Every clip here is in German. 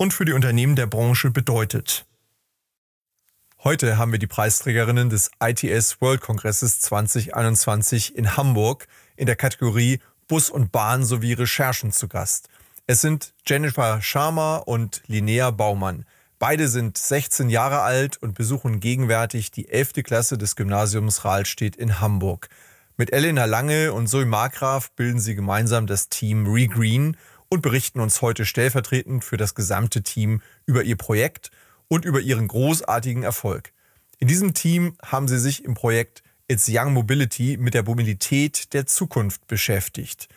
und für die Unternehmen der Branche bedeutet. Heute haben wir die Preisträgerinnen des ITS World Kongresses 2021 in Hamburg in der Kategorie Bus und Bahn sowie Recherchen zu Gast. Es sind Jennifer Sharma und Linnea Baumann. Beide sind 16 Jahre alt und besuchen gegenwärtig die 11. Klasse des Gymnasiums Rahlstedt in Hamburg. Mit Elena Lange und Zoe Markgraf bilden sie gemeinsam das Team Regreen und berichten uns heute stellvertretend für das gesamte Team über ihr Projekt und über ihren großartigen Erfolg. In diesem Team haben sie sich im Projekt It's Young Mobility mit der Mobilität der Zukunft beschäftigt.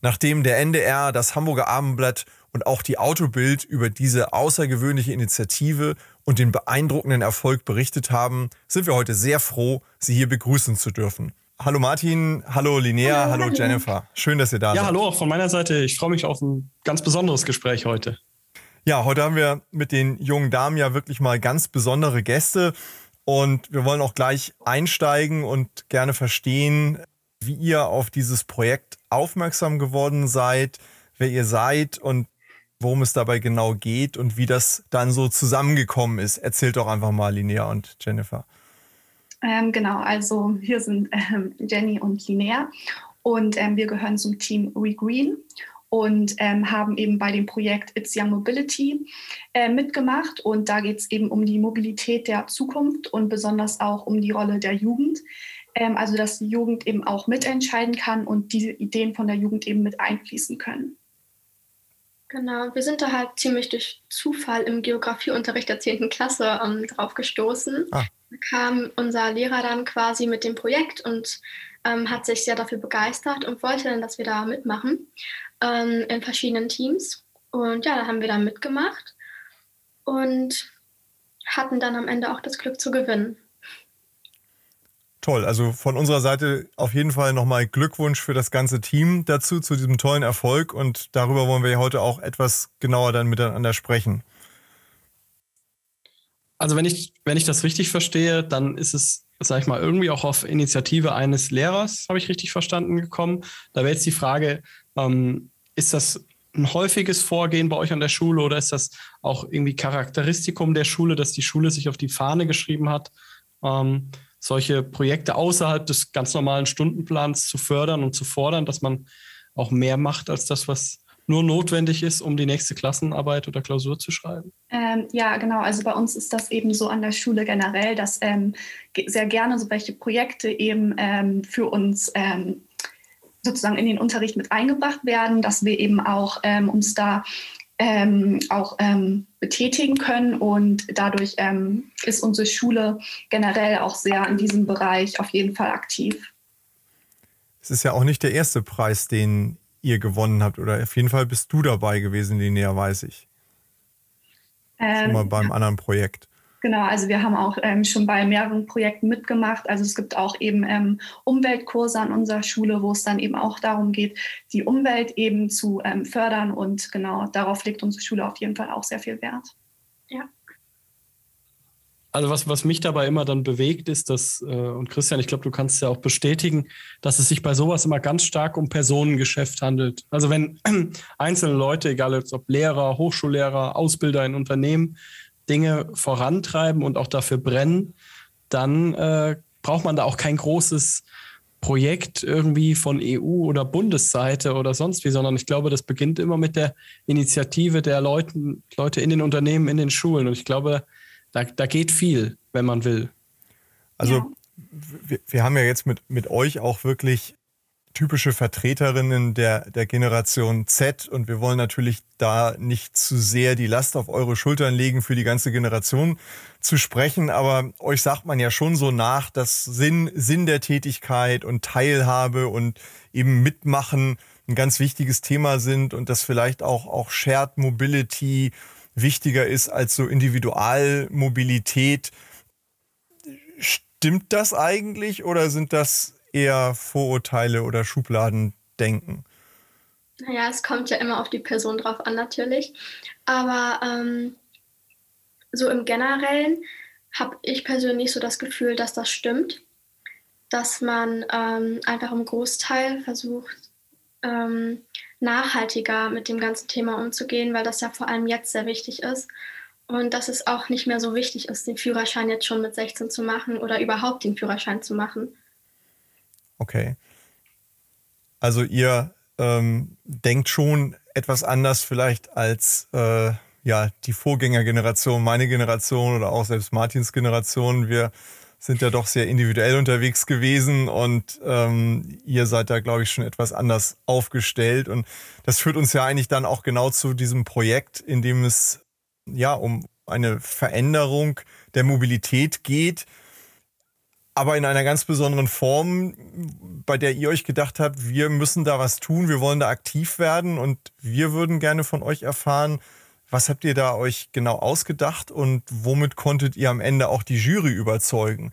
Nachdem der NDR, das Hamburger Abendblatt und auch die Autobild über diese außergewöhnliche Initiative und den beeindruckenden Erfolg berichtet haben, sind wir heute sehr froh, Sie hier begrüßen zu dürfen. Hallo Martin, hallo Linnea, hallo, hallo Jennifer. Schön, dass ihr da ja, seid. Ja, hallo auch von meiner Seite. Ich freue mich auf ein ganz besonderes Gespräch heute. Ja, heute haben wir mit den jungen Damen ja wirklich mal ganz besondere Gäste und wir wollen auch gleich einsteigen und gerne verstehen, wie ihr auf dieses Projekt aufmerksam geworden seid, wer ihr seid und worum es dabei genau geht und wie das dann so zusammengekommen ist. Erzählt doch einfach mal Linnea und Jennifer. Ähm, genau, also hier sind ähm, Jenny und Linnea und ähm, wir gehören zum Team ReGreen und ähm, haben eben bei dem Projekt It's Young Mobility äh, mitgemacht. Und da geht es eben um die Mobilität der Zukunft und besonders auch um die Rolle der Jugend. Ähm, also dass die Jugend eben auch mitentscheiden kann und diese Ideen von der Jugend eben mit einfließen können. Genau, wir sind da halt ziemlich durch Zufall im Geografieunterricht der 10. Klasse ähm, drauf gestoßen. Ah kam unser Lehrer dann quasi mit dem Projekt und ähm, hat sich sehr dafür begeistert und wollte dann, dass wir da mitmachen ähm, in verschiedenen Teams. Und ja, da haben wir dann mitgemacht und hatten dann am Ende auch das Glück zu gewinnen. Toll, also von unserer Seite auf jeden Fall nochmal Glückwunsch für das ganze Team dazu, zu diesem tollen Erfolg und darüber wollen wir heute auch etwas genauer dann miteinander sprechen. Also wenn ich, wenn ich das richtig verstehe, dann ist es, sag ich mal, irgendwie auch auf Initiative eines Lehrers, habe ich richtig verstanden, gekommen. Da wäre jetzt die Frage, ähm, ist das ein häufiges Vorgehen bei euch an der Schule oder ist das auch irgendwie Charakteristikum der Schule, dass die Schule sich auf die Fahne geschrieben hat, ähm, solche Projekte außerhalb des ganz normalen Stundenplans zu fördern und zu fordern, dass man auch mehr macht als das, was nur notwendig ist, um die nächste Klassenarbeit oder Klausur zu schreiben? Ähm, ja, genau. Also bei uns ist das eben so an der Schule generell, dass ähm, sehr gerne so welche Projekte eben ähm, für uns ähm, sozusagen in den Unterricht mit eingebracht werden, dass wir eben auch ähm, uns da ähm, auch betätigen können und dadurch ist unsere Schule generell auch sehr in diesem Bereich auf jeden Fall aktiv. Es ist ja auch nicht der erste Preis, den ihr gewonnen habt. Oder auf jeden Fall bist du dabei gewesen, Linnea, weiß ich. Ähm, schon mal beim anderen Projekt. Genau, also wir haben auch ähm, schon bei mehreren Projekten mitgemacht. Also es gibt auch eben ähm, Umweltkurse an unserer Schule, wo es dann eben auch darum geht, die Umwelt eben zu ähm, fördern. Und genau darauf legt unsere Schule auf jeden Fall auch sehr viel Wert. Ja. Also was, was mich dabei immer dann bewegt, ist, dass, äh, und Christian, ich glaube, du kannst ja auch bestätigen, dass es sich bei sowas immer ganz stark um Personengeschäft handelt. Also wenn einzelne Leute, egal ob Lehrer, Hochschullehrer, Ausbilder in Unternehmen, Dinge vorantreiben und auch dafür brennen, dann äh, braucht man da auch kein großes Projekt irgendwie von EU oder Bundesseite oder sonst wie, sondern ich glaube, das beginnt immer mit der Initiative der Leuten, Leute in den Unternehmen, in den Schulen. Und ich glaube, da, da geht viel, wenn man will. Also ja. wir, wir haben ja jetzt mit, mit euch auch wirklich typische Vertreterinnen der, der Generation Z und wir wollen natürlich da nicht zu sehr die Last auf eure Schultern legen, für die ganze Generation zu sprechen, aber euch sagt man ja schon so nach, dass Sinn, Sinn der Tätigkeit und Teilhabe und eben Mitmachen ein ganz wichtiges Thema sind und dass vielleicht auch, auch Shared Mobility wichtiger ist als so Individualmobilität. Stimmt das eigentlich oder sind das eher Vorurteile oder Schubladendenken? Naja, es kommt ja immer auf die Person drauf an, natürlich. Aber ähm, so im Generellen habe ich persönlich so das Gefühl, dass das stimmt, dass man ähm, einfach im Großteil versucht, ähm, nachhaltiger mit dem ganzen Thema umzugehen, weil das ja vor allem jetzt sehr wichtig ist. Und dass es auch nicht mehr so wichtig ist, den Führerschein jetzt schon mit 16 zu machen oder überhaupt den Führerschein zu machen. Okay. Also ihr ähm, denkt schon etwas anders vielleicht als äh, ja die Vorgängergeneration, meine Generation oder auch selbst Martins Generation. Wir sind ja doch sehr individuell unterwegs gewesen und ähm, ihr seid da, glaube ich, schon etwas anders aufgestellt. Und das führt uns ja eigentlich dann auch genau zu diesem Projekt, in dem es ja um eine Veränderung der Mobilität geht, aber in einer ganz besonderen Form, bei der ihr euch gedacht habt, wir müssen da was tun, wir wollen da aktiv werden und wir würden gerne von euch erfahren, was habt ihr da euch genau ausgedacht und womit konntet ihr am Ende auch die Jury überzeugen?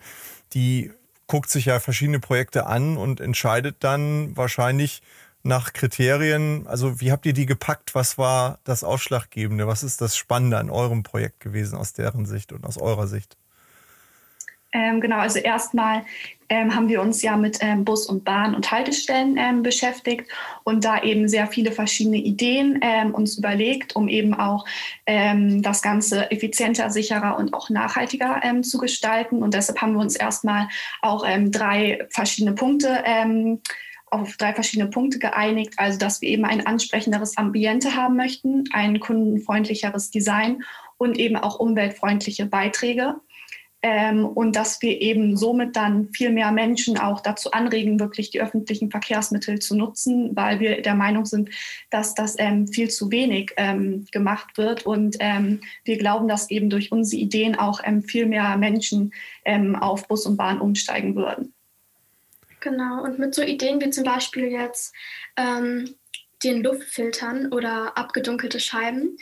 Die guckt sich ja verschiedene Projekte an und entscheidet dann wahrscheinlich nach Kriterien. Also wie habt ihr die gepackt? Was war das Ausschlaggebende? Was ist das Spannende an eurem Projekt gewesen aus deren Sicht und aus eurer Sicht? Ähm, genau, also erstmal ähm, haben wir uns ja mit ähm, Bus und Bahn und Haltestellen ähm, beschäftigt und da eben sehr viele verschiedene Ideen ähm, uns überlegt, um eben auch ähm, das Ganze effizienter, sicherer und auch nachhaltiger zu gestalten. Und deshalb haben wir uns erstmal auch drei verschiedene Punkte auf drei verschiedene Punkte geeinigt. Also, dass wir eben ein ansprechenderes Ambiente haben möchten, ein kundenfreundlicheres Design und eben auch umweltfreundliche Beiträge. Ähm, und dass wir eben somit dann viel mehr Menschen auch dazu anregen, wirklich die öffentlichen Verkehrsmittel zu nutzen, weil wir der Meinung sind, dass das ähm, viel zu wenig ähm, gemacht wird. Und ähm, wir glauben, dass eben durch unsere Ideen auch ähm, viel mehr Menschen ähm, auf Bus und Bahn umsteigen würden. Genau, und mit so Ideen wie zum Beispiel jetzt den Luftfiltern oder abgedunkelte Scheiben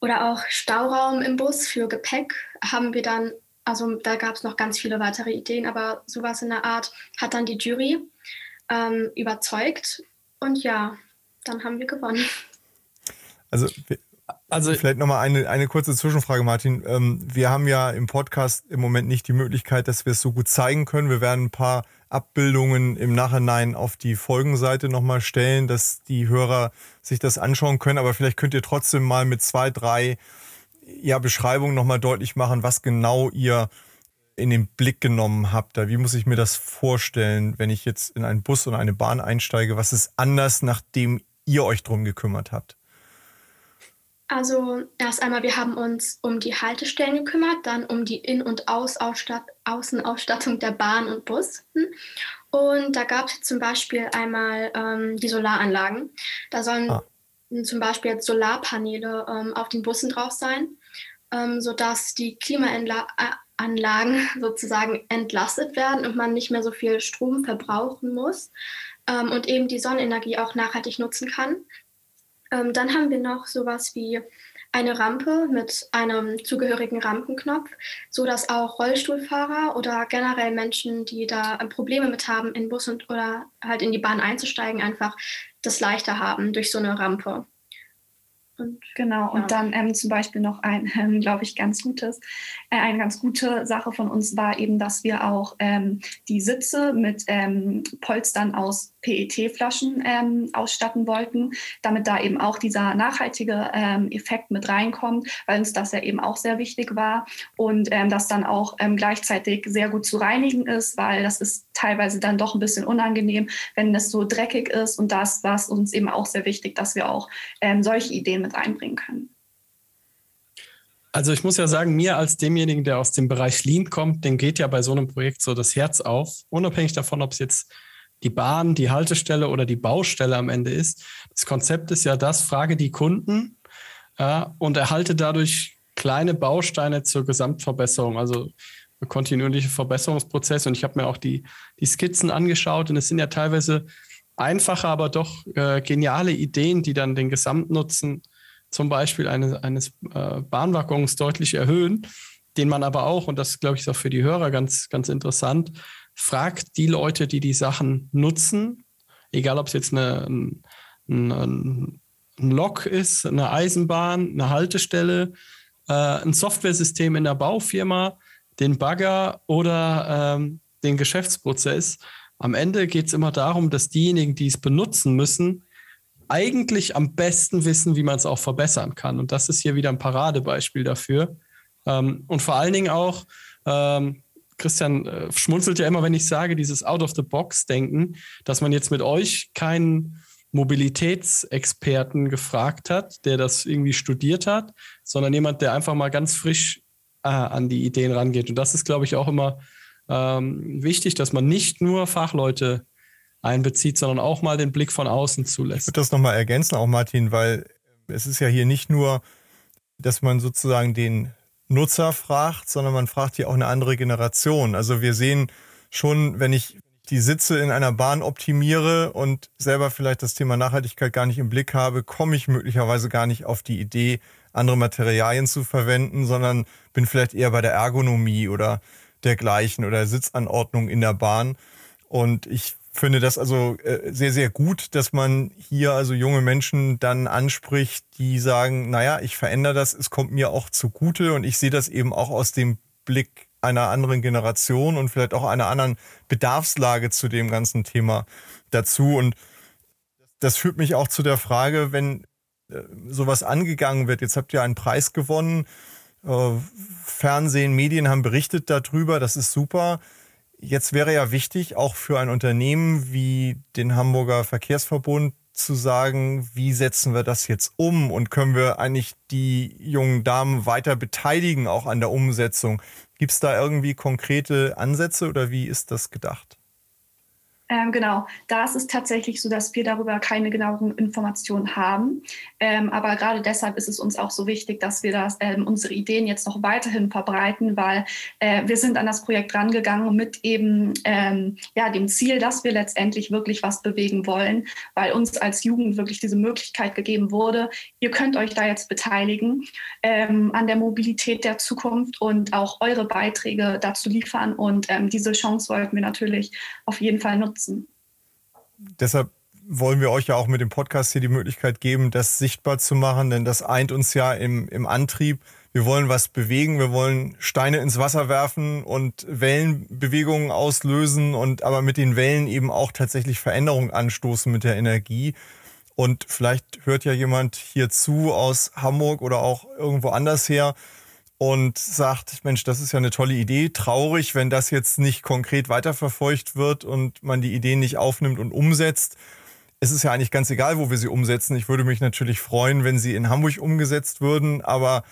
oder auch Stauraum im Bus für Gepäck haben wir dann also da gab es noch ganz viele weitere Ideen, aber sowas in der Art hat dann die Jury ähm, überzeugt. Und ja, dann haben wir gewonnen. Also, also vielleicht nochmal eine, eine kurze Zwischenfrage, Martin. Ähm, wir haben ja im Podcast im Moment nicht die Möglichkeit, dass wir es so gut zeigen können. Wir werden ein paar Abbildungen im Nachhinein auf die Folgenseite nochmal stellen, dass die Hörer sich das anschauen können. Aber vielleicht könnt ihr trotzdem mal mit zwei, drei ja, Beschreibung nochmal deutlich machen, was genau ihr in den Blick genommen habt. Da, wie muss ich mir das vorstellen, wenn ich jetzt in einen Bus oder eine Bahn einsteige? Was ist anders, nachdem ihr euch drum gekümmert habt? Also erst einmal, wir haben uns um die Haltestellen gekümmert, dann um die In- und Außenausstattung der Bahn und Bus. Und da gab es zum Beispiel einmal ähm, die Solaranlagen. Da sollen ah. Zum Beispiel jetzt Solarpaneele ähm, auf den Bussen drauf sein ähm, sodass die Klimaanlagen sozusagen entlastet werden und man nicht mehr so viel Strom verbrauchen muss ähm, und eben die Sonnenenergie auch nachhaltig nutzen kann. Ähm, dann haben wir noch sowas wie eine Rampe mit einem zugehörigen Rampenknopf, sodass auch Rollstuhlfahrer oder generell Menschen, die da Probleme mit haben, in Bus und, oder halt in die Bahn einzusteigen, einfach das leichter haben durch so eine Rampe. Und, genau, und dann ähm, zum Beispiel noch ein, ähm, glaube ich, ganz gutes, äh, eine ganz gute Sache von uns war eben, dass wir auch ähm, die Sitze mit ähm, Polstern aus PET-Flaschen ähm, ausstatten wollten, damit da eben auch dieser nachhaltige ähm, Effekt mit reinkommt, weil uns das ja eben auch sehr wichtig war und ähm, das dann auch ähm, gleichzeitig sehr gut zu reinigen ist, weil das ist teilweise dann doch ein bisschen unangenehm, wenn es so dreckig ist und das war es uns eben auch sehr wichtig, dass wir auch ähm, solche Ideen mit einbringen können. Also ich muss ja sagen, mir als demjenigen, der aus dem Bereich Lean kommt, dem geht ja bei so einem Projekt so das Herz auf, unabhängig davon, ob es jetzt die Bahn, die Haltestelle oder die Baustelle am Ende ist. Das Konzept ist ja das, frage die Kunden äh, und erhalte dadurch kleine Bausteine zur Gesamtverbesserung, also kontinuierliche Verbesserungsprozesse. Und ich habe mir auch die, die Skizzen angeschaut und es sind ja teilweise einfache, aber doch äh, geniale Ideen, die dann den Gesamtnutzen zum Beispiel eines, eines äh, Bahnwaggons deutlich erhöhen, den man aber auch, und das glaube ich ist auch für die Hörer ganz, ganz interessant, fragt die Leute, die die Sachen nutzen, egal ob es jetzt eine, ein, ein, Lok ist, eine Eisenbahn, eine Haltestelle, äh, ein Softwaresystem in der Baufirma, den Bagger oder ähm, den Geschäftsprozess. Am Ende geht es immer darum, dass diejenigen, die es benutzen müssen, eigentlich am besten wissen, wie man es auch verbessern kann. Und das ist hier wieder ein Paradebeispiel dafür. Ähm, und vor allen Dingen auch, ähm, Christian äh, schmunzelt ja immer, wenn ich sage, dieses Out-of-the-Box-Denken, dass man jetzt mit euch keinen Mobilitätsexperten gefragt hat, der das irgendwie studiert hat, sondern jemand, der einfach mal ganz frisch äh, an die Ideen rangeht. Und das ist, glaube ich, auch immer ähm, wichtig, dass man nicht nur Fachleute einbezieht, sondern auch mal den Blick von außen zulässt. Ich würde das nochmal ergänzen, auch Martin, weil es ist ja hier nicht nur, dass man sozusagen den Nutzer fragt, sondern man fragt hier auch eine andere Generation. Also wir sehen schon, wenn ich die Sitze in einer Bahn optimiere und selber vielleicht das Thema Nachhaltigkeit gar nicht im Blick habe, komme ich möglicherweise gar nicht auf die Idee, andere Materialien zu verwenden, sondern bin vielleicht eher bei der Ergonomie oder dergleichen oder Sitzanordnung in der Bahn. Und ich finde das also äh, sehr, sehr gut, dass man hier also junge Menschen dann anspricht, die sagen, naja, ich verändere das, es kommt mir auch zugute und ich sehe das eben auch aus dem Blick einer anderen Generation und vielleicht auch einer anderen Bedarfslage zu dem ganzen Thema dazu. Und das führt mich auch zu der Frage, wenn äh, sowas angegangen wird, jetzt habt ihr einen Preis gewonnen, äh, Fernsehen, Medien haben berichtet darüber, das ist super. Jetzt wäre ja wichtig, auch für ein Unternehmen wie den Hamburger Verkehrsverbund zu sagen, wie setzen wir das jetzt um und können wir eigentlich die jungen Damen weiter beteiligen, auch an der Umsetzung? Gibt es da irgendwie konkrete Ansätze oder wie ist das gedacht? Ähm, genau, da ist es tatsächlich so, dass wir darüber keine genaueren Informationen haben. Ähm, aber gerade deshalb ist es uns auch so wichtig, dass wir das, ähm, unsere Ideen jetzt noch weiterhin verbreiten, weil äh, wir sind an das Projekt rangegangen mit eben ähm, ja, dem Ziel, dass wir letztendlich wirklich was bewegen wollen, weil uns als Jugend wirklich diese Möglichkeit gegeben wurde, ihr könnt euch da jetzt beteiligen ähm, an der Mobilität der Zukunft und auch eure Beiträge dazu liefern. Und ähm, diese Chance wollten wir natürlich auf jeden Fall nutzen nutzen. Deshalb wollen wir euch ja auch mit dem Podcast hier die Möglichkeit geben, das sichtbar zu machen, denn das eint uns ja im, im Antrieb. Wir wollen was bewegen, wir wollen Steine ins Wasser werfen und Wellenbewegungen auslösen und aber mit den Wellen eben auch tatsächlich Veränderungen anstoßen mit der Energie. Und vielleicht hört ja jemand hier zu aus Hamburg oder auch irgendwo anders her und sagt, Mensch, das ist ja eine tolle Idee. Traurig, wenn das jetzt nicht konkret weiterverfolgt wird und man die Ideen nicht aufnimmt und umsetzt. Es ist ja eigentlich ganz egal, wo wir sie umsetzen. Ich würde mich natürlich freuen, wenn sie in Hamburg umgesetzt würden, aber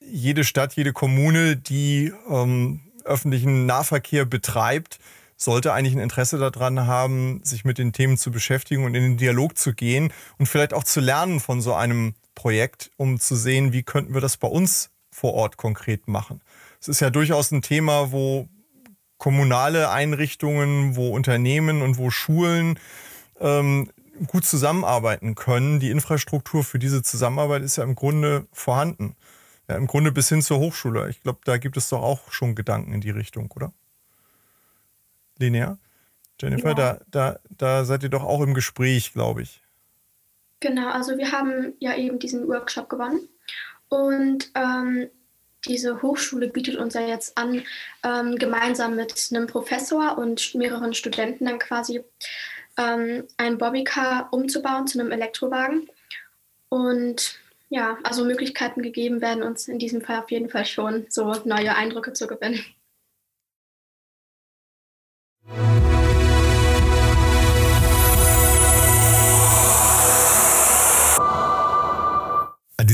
jede Stadt, jede Kommune, die ähm, öffentlichen Nahverkehr betreibt, sollte eigentlich ein Interesse daran haben, sich mit den Themen zu beschäftigen und in den Dialog zu gehen und vielleicht auch zu lernen von so einem Projekt, um zu sehen, wie könnten wir das bei uns vor Ort konkret machen. Es ist ja durchaus ein Thema, wo kommunale Einrichtungen, wo Unternehmen und wo Schulen ähm, gut zusammenarbeiten können. Die Infrastruktur für diese Zusammenarbeit ist ja im Grunde vorhanden. Ja, Im Grunde bis hin zur Hochschule. Ich glaube, da gibt es doch auch schon Gedanken in die Richtung, oder? Linear? Jennifer, ja. da, da, da seid ihr doch auch im Gespräch, glaube ich. Genau, also wir haben ja eben diesen Workshop gewonnen und ähm, diese Hochschule bietet uns ja jetzt an, ähm, gemeinsam mit einem Professor und mehreren Studenten dann quasi ähm, ein Bobbycar umzubauen zu einem Elektrowagen. Und ja, also Möglichkeiten gegeben werden uns in diesem Fall auf jeden Fall schon, so neue Eindrücke zu gewinnen.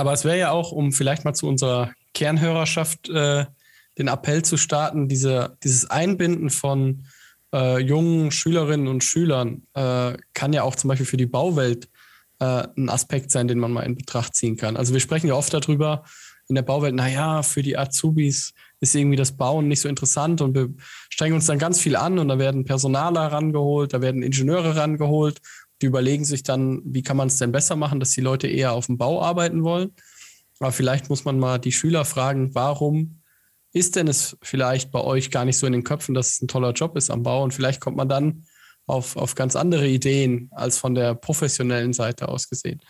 Aber es wäre ja auch, um vielleicht mal zu unserer Kernhörerschaft äh, den Appell zu starten, diese, dieses Einbinden von äh, jungen Schülerinnen und Schülern äh, kann ja auch zum Beispiel für die Bauwelt äh, ein Aspekt sein, den man mal in Betracht ziehen kann. Also wir sprechen ja oft darüber in der Bauwelt, naja, für die Azubis ist irgendwie das Bauen nicht so interessant und wir strengen uns dann ganz viel an und da werden Personaler rangeholt, da werden Ingenieure rangeholt die überlegen sich dann, wie kann man es denn besser machen, dass die Leute eher auf dem Bau arbeiten wollen. Aber vielleicht muss man mal die Schüler fragen, warum ist denn es vielleicht bei euch gar nicht so in den Köpfen, dass es ein toller Job ist am Bau? Und vielleicht kommt man dann auf, auf ganz andere Ideen als von der professionellen Seite aus gesehen.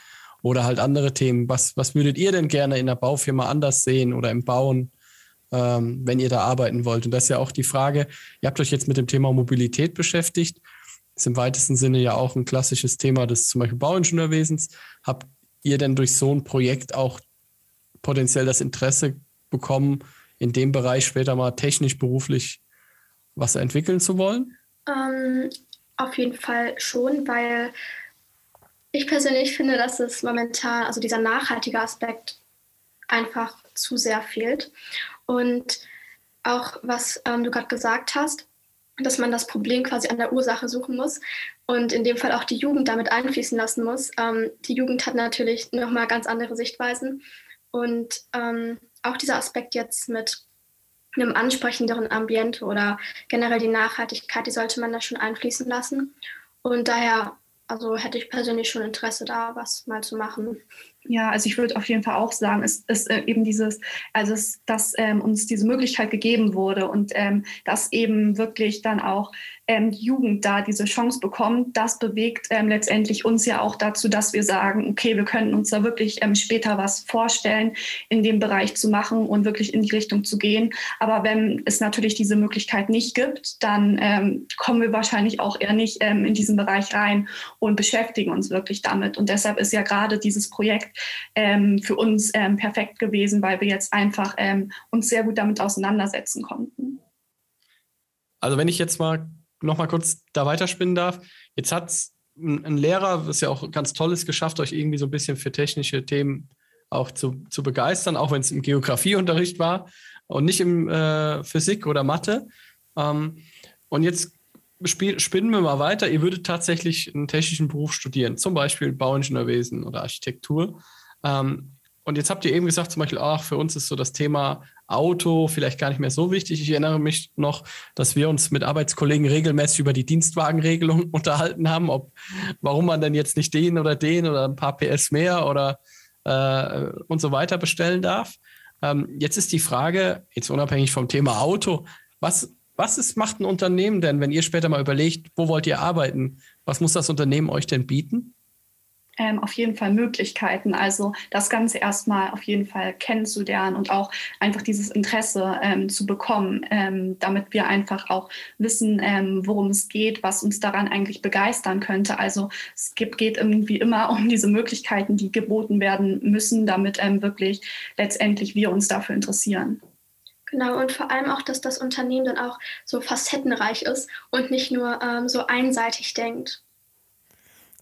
Oder halt andere Themen. Was, was würdet ihr denn gerne in der Baufirma anders sehen oder im Bauen, ähm, wenn ihr da arbeiten wollt? Und das ist ja auch die Frage, ihr habt euch jetzt mit dem Thema Mobilität beschäftigt ist im weitesten Sinne ja auch ein klassisches Thema des zum Beispiel Bauingenieurwesens. Habt ihr denn durch so ein Projekt auch potenziell das Interesse bekommen, in dem Bereich später mal technisch, beruflich was entwickeln zu wollen? Ähm, auf jeden Fall schon, weil ich persönlich finde, dass es momentan, also dieser nachhaltige Aspekt einfach zu sehr fehlt. Und auch was ähm, du gerade gesagt hast, dass man das Problem quasi an der Ursache suchen muss und in dem Fall auch die Jugend damit einfließen lassen muss. Ähm, die Jugend hat natürlich nochmal ganz andere Sichtweisen und ähm, auch dieser Aspekt jetzt mit einem ansprechenderen Ambiente oder generell die Nachhaltigkeit, die sollte man da schon einfließen lassen. Und daher, also hätte ich persönlich schon Interesse da, was mal zu machen. Ja, also ich würde auf jeden Fall auch sagen, es ist äh, eben dieses, also es, dass ähm, uns diese Möglichkeit gegeben wurde und ähm, dass eben wirklich dann auch ähm, die Jugend da diese Chance bekommt, das bewegt ähm, letztendlich uns ja auch dazu, dass wir sagen, okay, wir können uns da wirklich ähm, später was vorstellen, in dem Bereich zu machen und wirklich in die Richtung zu gehen. Aber wenn es natürlich diese Möglichkeit nicht gibt, dann ähm, kommen wir wahrscheinlich auch eher nicht in diesen Bereich rein und beschäftigen uns wirklich damit. Und deshalb ist ja gerade dieses Projekt ähm, für uns perfekt gewesen, weil wir jetzt einfach uns sehr gut damit auseinandersetzen konnten. Also wenn ich jetzt mal noch mal kurz da weiterspinnen darf. Jetzt hat ein Lehrer, was ja auch ganz toll ist, geschafft, euch irgendwie so ein bisschen für technische Themen auch zu, zu begeistern, auch wenn es im Geografieunterricht war und nicht im äh, Physik oder Mathe. Ähm, und jetzt spinnen wir mal weiter. Ihr würdet tatsächlich einen technischen Beruf studieren, zum Beispiel Bauingenieurwesen oder Architektur. Ähm, und jetzt habt ihr eben gesagt, zum Beispiel, ach, für uns ist so das Thema Auto vielleicht gar nicht mehr so wichtig. Ich erinnere mich noch, dass wir uns mit Arbeitskollegen regelmäßig über die Dienstwagenregelung unterhalten haben, ob warum man denn jetzt nicht den oder den oder ein paar PS mehr oder äh, und so weiter bestellen darf. Ähm, jetzt ist die Frage, jetzt unabhängig vom Thema Auto, was, was ist, macht ein Unternehmen denn, wenn ihr später mal überlegt, wo wollt ihr arbeiten? Was muss das Unternehmen euch denn bieten? ähm, auf jeden Fall Möglichkeiten. Also das Ganze erstmal auf jeden Fall kennenzulernen und auch einfach dieses Interesse ähm, zu bekommen, ähm, damit wir einfach auch wissen, ähm, worum es geht, was uns daran eigentlich begeistern könnte. Also es gibt, geht irgendwie immer um diese Möglichkeiten, die geboten werden müssen, damit ähm, wirklich letztendlich wir uns dafür interessieren. Genau, und vor allem auch, dass das Unternehmen dann auch so facettenreich ist und nicht nur ähm, so einseitig denkt.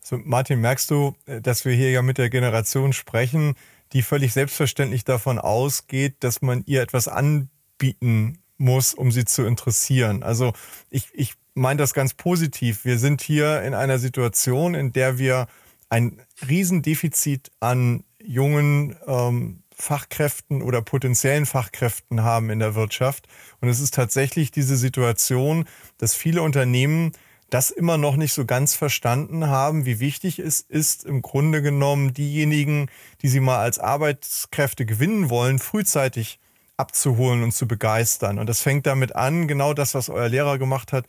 So, Martin, merkst du, äh, dass wir hier ja mit der Generation sprechen, die völlig selbstverständlich davon ausgeht, dass man ihr etwas anbieten muss, um sie zu interessieren. Also ich, ich meine das ganz positiv. Wir sind hier in einer Situation, in der wir ein Riesendefizit an jungen ähm, Fachkräften oder potenziellen Fachkräften haben in der Wirtschaft. Und es ist tatsächlich diese Situation, dass viele Unternehmen das immer noch nicht so ganz verstanden haben, wie wichtig es ist, im Grunde genommen diejenigen, die sie mal als Arbeitskräfte gewinnen wollen, frühzeitig abzuholen und zu begeistern. Und das fängt damit an, genau das, was euer Lehrer gemacht hat,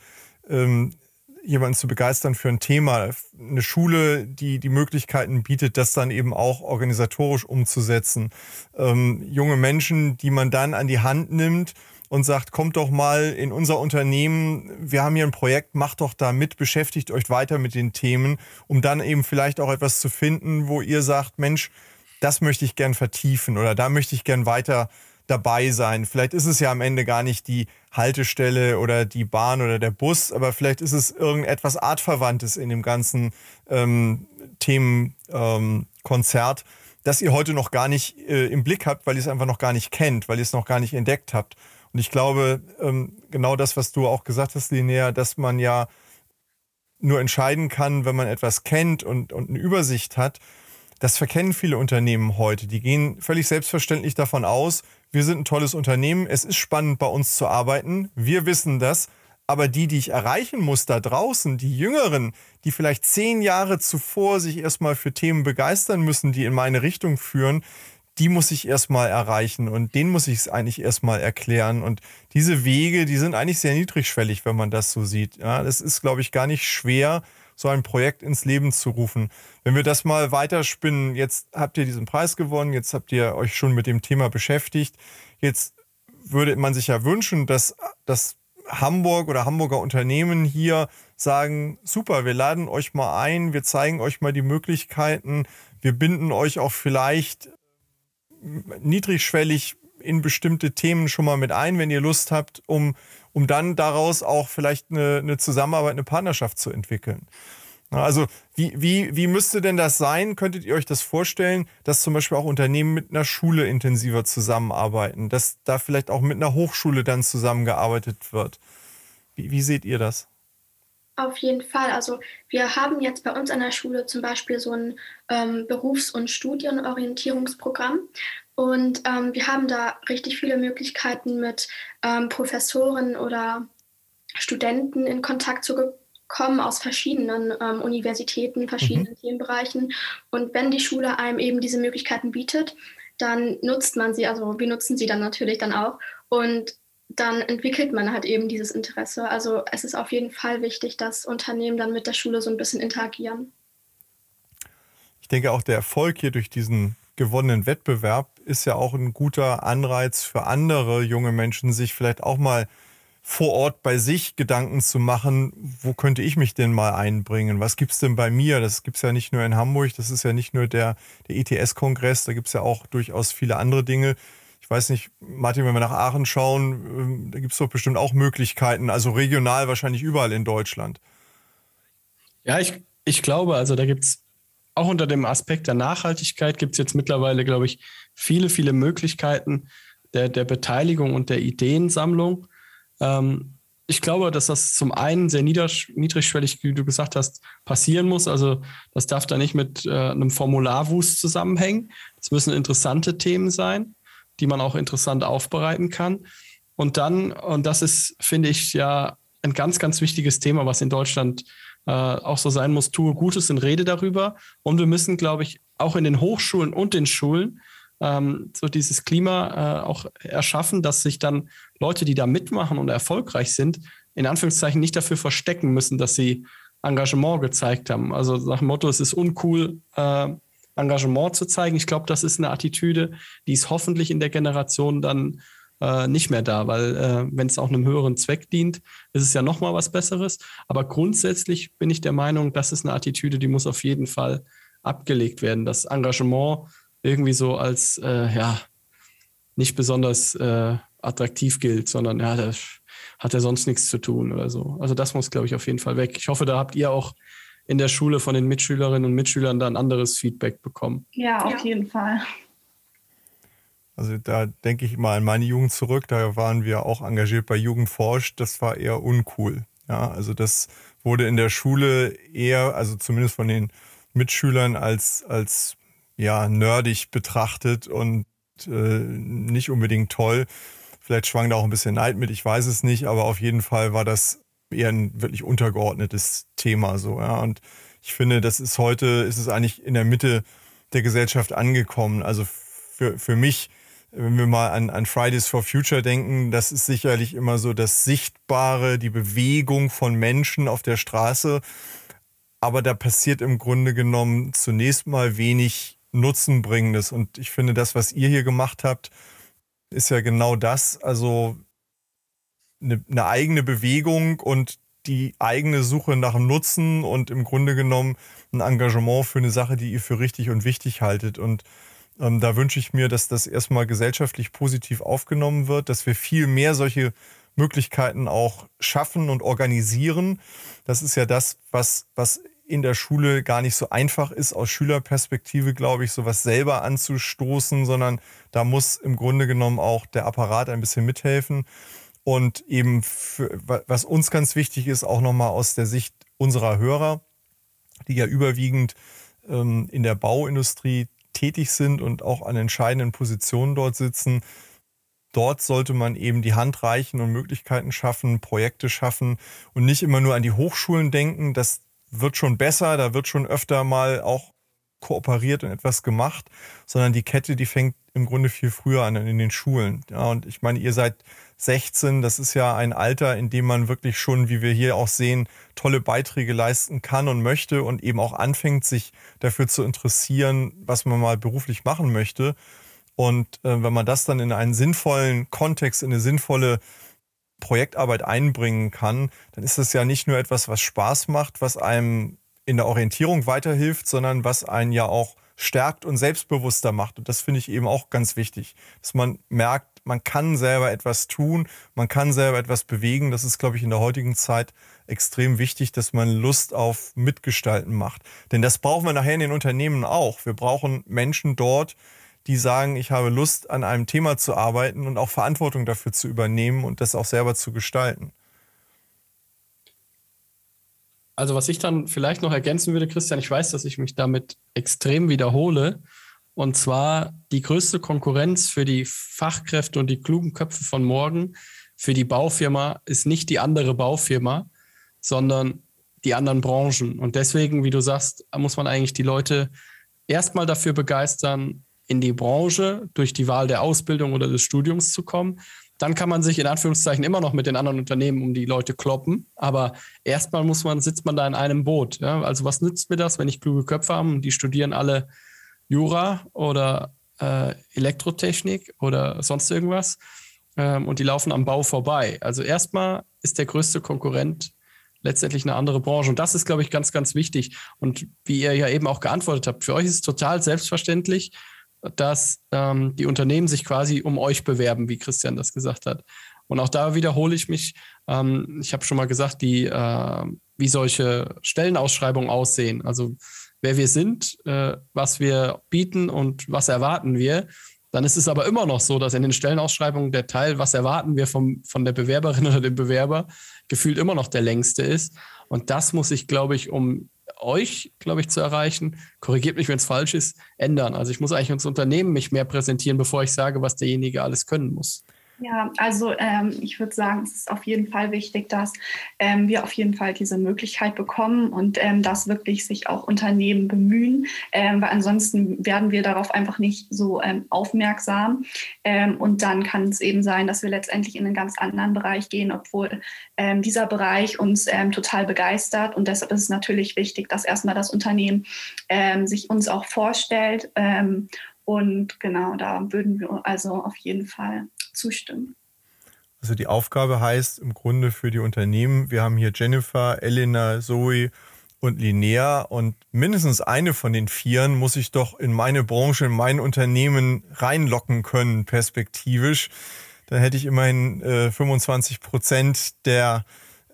ähm, jemanden zu begeistern für ein Thema. Eine Schule, die die Möglichkeiten bietet, das dann eben auch organisatorisch umzusetzen. Ähm, junge Menschen, die man dann an die Hand nimmt und sagt, kommt doch mal in unser Unternehmen, wir haben hier ein Projekt, macht doch da mit, beschäftigt euch weiter mit den Themen, um dann eben vielleicht auch etwas zu finden, wo ihr sagt, Mensch, das möchte ich gern vertiefen oder da möchte ich gern weiter dabei sein. Vielleicht ist es ja am Ende gar nicht die Haltestelle oder die Bahn oder der Bus, aber vielleicht ist es irgendetwas Artverwandtes in dem ganzen ähm, Themenkonzert, ähm, das ihr heute noch gar nicht äh, im Blick habt, weil ihr es einfach noch gar nicht kennt, weil ihr es noch gar nicht entdeckt habt. Und ich glaube, ähm, genau das, was du auch gesagt hast, Linnea, dass man ja nur entscheiden kann, wenn man etwas kennt und, und eine Übersicht hat. Das verkennen viele Unternehmen heute. Die gehen völlig selbstverständlich davon aus, wir sind ein tolles Unternehmen, es ist spannend bei uns zu arbeiten, wir wissen das, aber die, die ich erreichen muss da draußen, die Jüngeren, die vielleicht zehn Jahre zuvor sich erstmal für Themen begeistern müssen, die in meine Richtung führen, die muss ich erstmal erreichen und denen muss ich es eigentlich erstmal erklären. Und diese Wege, die sind eigentlich sehr niedrigschwellig, wenn man das so sieht. Ja, das ist, glaube ich, gar nicht schwer, so ein Projekt ins Leben zu rufen. Wenn wir das mal weiterspinnen, jetzt habt ihr diesen Preis gewonnen, jetzt habt ihr euch schon mit dem Thema beschäftigt. Jetzt würde man sich ja wünschen, dass, dass Hamburg oder Hamburger Unternehmen hier sagen, super, wir laden euch mal ein, wir zeigen euch mal die Möglichkeiten, wir binden euch auch vielleicht niedrigschwellig in bestimmte Themen schon mal mit ein, wenn ihr Lust habt, um, um dann daraus auch vielleicht eine, eine Zusammenarbeit, eine Partnerschaft zu entwickeln. Also wie, wie, wie müsste denn das sein? Könntet ihr euch das vorstellen, dass zum Beispiel auch Unternehmen mit einer Schule intensiver zusammenarbeiten, dass da vielleicht auch mit einer Hochschule dann zusammengearbeitet wird? Wie, wie seht ihr das? Auf jeden Fall. Also wir haben jetzt bei uns an der Schule zum Beispiel so ein ähm, Berufs- und Studienorientierungsprogramm. Und ähm, wir haben da richtig viele Möglichkeiten mit ähm, Professoren oder Studenten in Kontakt zu kommen aus verschiedenen ähm, Universitäten, verschiedenen mhm. Themenbereichen. Und wenn die Schule einem eben diese Möglichkeiten bietet, dann nutzt man sie, also wir nutzen sie dann natürlich dann auch. Und dann entwickelt man halt eben dieses Interesse. Also es ist auf jeden Fall wichtig, dass Unternehmen dann mit der Schule so ein bisschen interagieren. Ich denke auch der Erfolg hier durch diesen gewonnenen Wettbewerb ist ja auch ein guter Anreiz für andere junge Menschen, sich vielleicht auch mal vor Ort bei sich Gedanken zu machen, wo könnte ich mich denn mal einbringen? Was gibt es denn bei mir? Das gibt es ja nicht nur in Hamburg, das ist ja nicht nur der, der ETS-Kongress, da gibt es ja auch durchaus viele andere Dinge, ich weiß nicht, Martin, wenn wir nach Aachen schauen, ähm, da gibt es doch bestimmt auch Möglichkeiten, also regional wahrscheinlich überall in Deutschland. Ja, ich, ich glaube, also da gibt es auch unter dem Aspekt der Nachhaltigkeit gibt es jetzt mittlerweile, glaube ich, viele, viele Möglichkeiten der, der Beteiligung und der Ideensammlung. Ähm, ich glaube, dass das zum einen sehr niedrigschwellig, wie du gesagt hast, passieren muss. Also das darf da nicht mit äh, einem Formularwust zusammenhängen. Es müssen interessante Themen sein die man auch interessant aufbereiten kann. Und dann, und das ist, finde ich, ja ein ganz, ganz wichtiges Thema, was in Deutschland äh, auch so sein muss, tue Gutes und rede darüber. Und wir müssen, glaube ich, auch in den Hochschulen und den Schulen ähm, so dieses Klima äh, auch erschaffen, dass sich dann Leute, die da mitmachen und erfolgreich sind, in Anführungszeichen nicht dafür verstecken müssen, dass sie Engagement gezeigt haben. Also nach dem Motto, es ist uncool, äh, Engagement zu zeigen. Ich glaube, das ist eine Attitüde, die ist hoffentlich in der Generation dann äh, nicht mehr da, weil äh, wenn es auch einem höheren Zweck dient, ist es ja noch mal was Besseres. Aber grundsätzlich bin ich der Meinung, das ist eine Attitüde, die muss auf jeden Fall abgelegt werden. Das Engagement irgendwie so als äh, ja nicht besonders äh, attraktiv gilt, sondern ja, das hat ja sonst nichts zu tun oder so. Also das muss, glaube ich, auf jeden Fall weg. Ich hoffe, da habt ihr auch in der Schule von den Mitschülerinnen und Mitschülern dann anderes Feedback bekommen. Ja, auf ja. jeden Fall. Also da denke ich mal an meine Jugend zurück, da waren wir auch engagiert bei Jugendforsch, das war eher uncool. Ja, also das wurde in der Schule eher, also zumindest von den Mitschülern als, als ja, nerdig betrachtet und äh, nicht unbedingt toll. Vielleicht schwang da auch ein bisschen Neid mit, ich weiß es nicht, aber auf jeden Fall war das eher ein wirklich untergeordnetes Thema so, ja. Und ich finde, das ist heute, ist es eigentlich in der Mitte der Gesellschaft angekommen. Also für, für mich wenn wir mal an, an Fridays for Future denken, das ist sicherlich immer so das Sichtbare, die Bewegung von Menschen auf der Straße. Aber da passiert im Grunde genommen zunächst mal wenig Nutzenbringendes. Und ich finde, das, was ihr hier gemacht habt, ist ja genau das. Also eine, eine eigene Bewegung und die eigene Suche nach dem Nutzen und im Grunde genommen ein Engagement für eine Sache, die ihr für richtig und wichtig haltet. Und ähm, da wünsche ich mir, dass das erstmal gesellschaftlich positiv aufgenommen wird, dass wir viel mehr solche Möglichkeiten auch schaffen und organisieren. Das ist ja das, was, was in der Schule gar nicht so einfach ist, aus Schülerperspektive, glaube ich, sowas selber anzustoßen, sondern da muss im Grunde genommen auch der Apparat ein bisschen mithelfen. Und eben, für, was uns ganz wichtig ist, auch nochmal aus der Sicht unserer Hörer, die ja überwiegend ähm, in der Bauindustrie tätig sind und auch an entscheidenden Positionen dort sitzen. Dort sollte man eben die Hand reichen und Möglichkeiten schaffen, Projekte schaffen und nicht immer nur an die Hochschulen denken. Das wird schon besser, da wird schon öfter mal auch kooperiert und etwas gemacht, sondern die Kette, die fängt im Grunde viel früher an in den Schulen. Ja, und ich meine, ihr seid 16, das ist ja ein Alter, in dem man wirklich schon, wie wir hier auch sehen, tolle Beiträge leisten kann und möchte und eben auch anfängt, sich dafür zu interessieren, was man mal beruflich machen möchte. Und äh, wenn man das dann in einen sinnvollen Kontext, in eine sinnvolle Projektarbeit einbringen kann, dann ist das ja nicht nur etwas, was Spaß macht, was einem in der Orientierung weiterhilft, sondern was einen ja auch stärkt und selbstbewusster macht. Und das finde ich eben auch ganz wichtig, dass man merkt, man kann selber etwas tun, man kann selber etwas bewegen. Das ist, glaube ich, in der heutigen Zeit extrem wichtig, dass man Lust auf Mitgestalten macht. Denn das brauchen wir nachher in den Unternehmen auch. Wir brauchen Menschen dort, die sagen, ich habe Lust, an einem Thema zu arbeiten und auch Verantwortung dafür zu übernehmen und das auch selber zu gestalten. Also was ich dann vielleicht noch ergänzen würde, Christian, ich weiß, dass ich mich damit extrem wiederhole. Und zwar die größte Konkurrenz für die Fachkräfte und die klugen Köpfe von morgen für die Baufirma ist nicht die andere Baufirma, sondern die anderen Branchen. Und deswegen, wie du sagst, muss man eigentlich die Leute erstmal dafür begeistern, in die Branche durch die Wahl der Ausbildung oder des Studiums zu kommen dann kann man sich in Anführungszeichen immer noch mit den anderen Unternehmen um die Leute kloppen. Aber erstmal muss man, sitzt man da in einem Boot. Ja? Also was nützt mir das, wenn ich kluge Köpfe habe und die studieren alle Jura oder äh, Elektrotechnik oder sonst irgendwas ähm, und die laufen am Bau vorbei. Also erstmal ist der größte Konkurrent letztendlich eine andere Branche. Und das ist, glaube ich, ganz, ganz wichtig. Und wie ihr ja eben auch geantwortet habt, für euch ist es total selbstverständlich, dass ähm, die Unternehmen sich quasi um euch bewerben, wie Christian das gesagt hat. Und auch da wiederhole ich mich. Ähm, ich habe schon mal gesagt, die, äh, wie solche Stellenausschreibungen aussehen. Also wer wir sind, äh, was wir bieten und was erwarten wir. Dann ist es aber immer noch so, dass in den Stellenausschreibungen der Teil, was erwarten wir vom, von der Bewerberin oder dem Bewerber, gefühlt immer noch der längste ist. Und das muss ich, glaube ich, um euch, glaube ich, zu erreichen, korrigiert mich, wenn es falsch ist, ändern. Also ich muss eigentlich ins Unternehmen mich mehr präsentieren, bevor ich sage, was derjenige alles können muss. Ja, also ähm, ich würde sagen, es ist auf jeden Fall wichtig, dass ähm, wir auf jeden Fall diese Möglichkeit bekommen und ähm, dass wirklich sich auch Unternehmen bemühen, ähm, weil ansonsten werden wir darauf einfach nicht so ähm, aufmerksam. Ähm, und dann kann es eben sein, dass wir letztendlich in einen ganz anderen Bereich gehen, obwohl dieser Bereich uns total begeistert. Und deshalb ist es natürlich wichtig, dass erstmal das Unternehmen sich uns auch vorstellt. und genau, da würden wir also auf jeden Fall zustimmen. Also die Aufgabe heißt im Grunde für die Unternehmen, wir haben hier Jennifer, Elena, Zoe und Linnea und mindestens eine von den Vieren muss ich doch in meine Branche, in mein Unternehmen reinlocken können, perspektivisch. Dann hätte ich immerhin äh, 25 Prozent der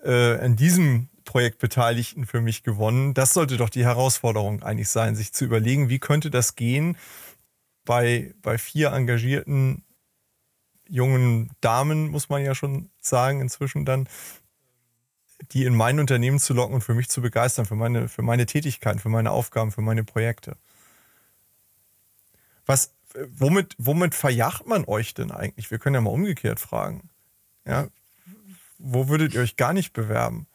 äh, an diesem Projekt Beteiligten für mich gewonnen. Das sollte doch die Herausforderung eigentlich sein, sich zu überlegen, wie könnte das gehen bei, bei vier engagierten jungen Damen, muss man ja schon sagen, inzwischen dann, die in mein Unternehmen zu locken und für mich zu begeistern, für meine, für meine Tätigkeiten, für meine Aufgaben, für meine Projekte. Was, womit, womit verjacht man euch denn eigentlich? Wir können ja mal umgekehrt fragen. Ja, wo würdet ihr euch gar nicht bewerben?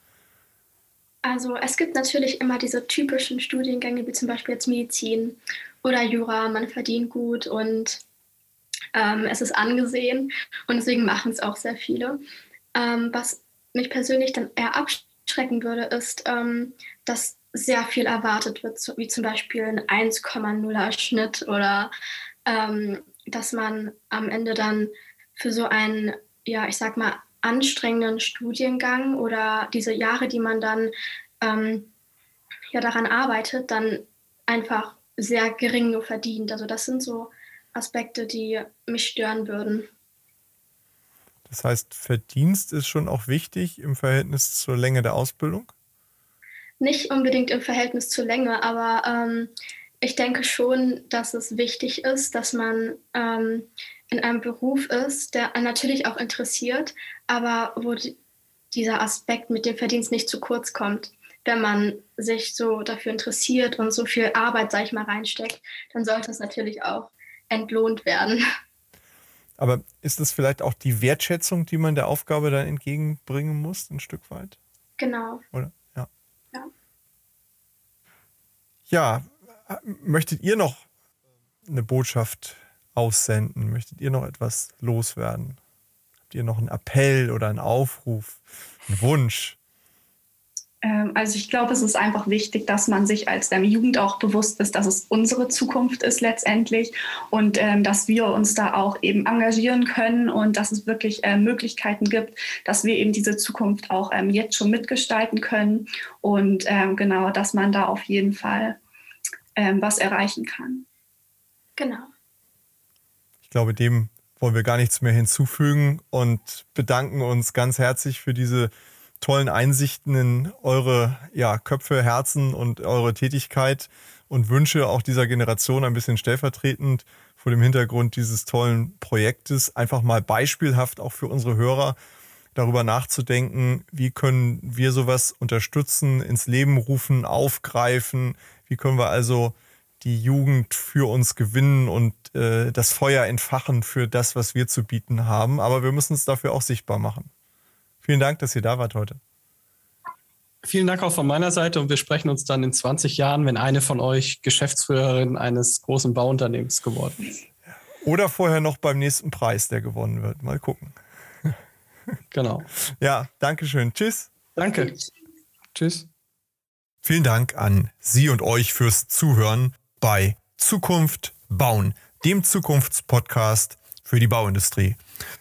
Also es gibt natürlich immer diese typischen Studiengänge, wie zum Beispiel jetzt Medizin oder Jura, man verdient gut und Ähm, es ist angesehen und deswegen machen es auch sehr viele. Ähm, was mich persönlich dann eher abschrecken würde, ist, ähm, dass sehr viel erwartet wird, wie zum Beispiel ein 1,0er Schnitt oder ähm, dass man am Ende dann für so einen, ja, ich sag mal, anstrengenden Studiengang oder diese Jahre, die man dann ähm, ja daran arbeitet, dann einfach sehr gering nur verdient. Also das sind so Aspekte, die mich stören würden. Das heißt, Verdienst ist schon auch wichtig im Verhältnis zur Länge der Ausbildung? Nicht unbedingt im Verhältnis zur Länge, aber ähm, ich denke schon, dass es wichtig ist, dass man ähm, in einem Beruf ist, der natürlich auch interessiert, aber wo die, dieser Aspekt mit dem Verdienst nicht zu kurz kommt. Wenn man sich so dafür interessiert und so viel Arbeit, sag ich mal, reinsteckt, dann sollte es natürlich auch entlohnt werden. Aber ist das vielleicht auch die Wertschätzung, die man der Aufgabe dann entgegenbringen muss, ein Stück weit? Genau. Oder? Ja. Ja. Ja, möchtet ihr noch eine Botschaft aussenden? Möchtet ihr noch etwas loswerden? Habt ihr noch einen Appell oder einen Aufruf, einen Wunsch? Ähm, also ich glaube, es ist einfach wichtig, dass man sich als ähm, Jugend auch bewusst ist, dass es unsere Zukunft ist letztendlich und ähm, dass wir uns da auch eben engagieren können und dass es wirklich äh, Möglichkeiten gibt, dass wir eben diese Zukunft auch ähm, jetzt schon mitgestalten können und ähm, genau, dass man da auf jeden Fall ähm, was erreichen kann. Genau glaube, dem wollen wir gar nichts mehr hinzufügen und bedanken uns ganz herzlich für diese tollen Einsichten in eure ja, Köpfe, Herzen und eure Tätigkeit und wünsche auch dieser Generation ein bisschen stellvertretend vor dem Hintergrund dieses tollen Projektes einfach mal beispielhaft auch für unsere Hörer darüber nachzudenken, wie können wir sowas unterstützen, ins Leben rufen, aufgreifen, wie können wir also die Jugend für uns gewinnen und äh, das Feuer entfachen für das, was wir zu bieten haben. Aber wir müssen es dafür auch sichtbar machen. Vielen Dank, dass ihr da wart heute. Vielen Dank auch von meiner Seite und wir sprechen uns dann in 20 Jahren, wenn eine von euch Geschäftsführerin eines großen Bauunternehmens geworden ist. Oder vorher noch beim nächsten Preis, der gewonnen wird. Mal gucken. Genau. Ja, danke schön. Tschüss. Danke. Tschüss. Vielen Dank an Sie und euch fürs Zuhören bei Zukunft bauen, dem Zukunftspodcast für die Bauindustrie.